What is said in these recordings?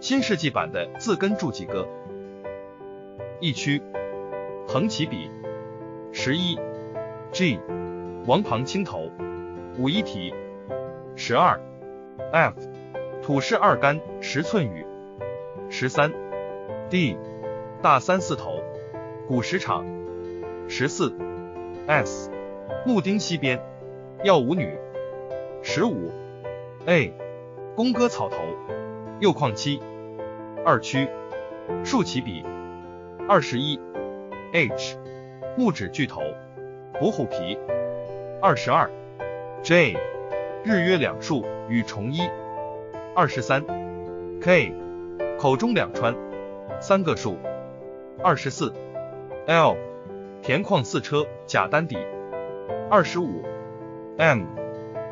新世纪版的字根注记歌。一区，横起笔。十一，G，王旁青头。五一体。十二，F，土是二干十寸雨。十三，D，大三四头，古石场。十四，S，木丁西边，要舞女。十五，A，宫歌草头，右况七。二区，竖起笔。二十一，H，木指巨头，补虎皮。二十二，J，日约两束与重一。二十三，K，口中两川，三个数。二十四，L，田矿四车甲单底。二十五，M，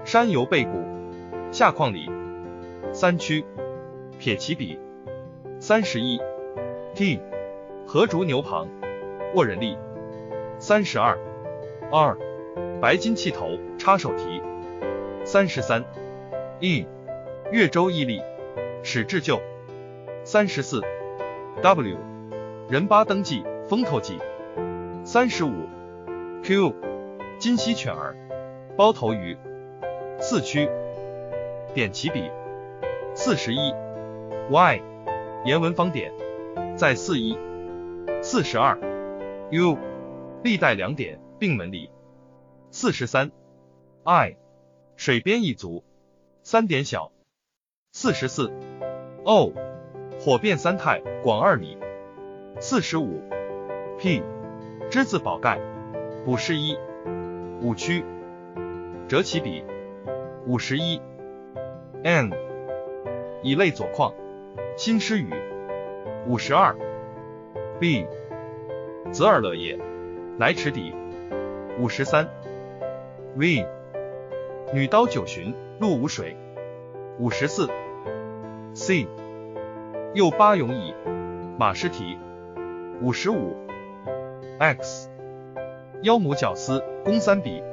山游背骨，下矿里。三区，撇起笔。三十一，T，河竹牛旁，握人力。三十二，R，白金气头插手提。三十三，E，越州毅力，始至旧。三十四，W，人八登记风头记。三十五，Q，金溪犬儿，包头鱼。四区，点起笔。四十一，Y。言文方点，在四一。四十二。U 历代两点并门里。四十三。I 水边一族。三点小。四十四。O 火变三态广二里。四十五。P 之字宝盖。五十一。五区。折起笔。五十一。N 以类左框。新诗语。五十二，B，泽尔乐也，来迟底。五十三，V，女刀九旬陆无水。五十四，C，右八勇矣，马失蹄五十五，X，妖母绞丝。弓三笔。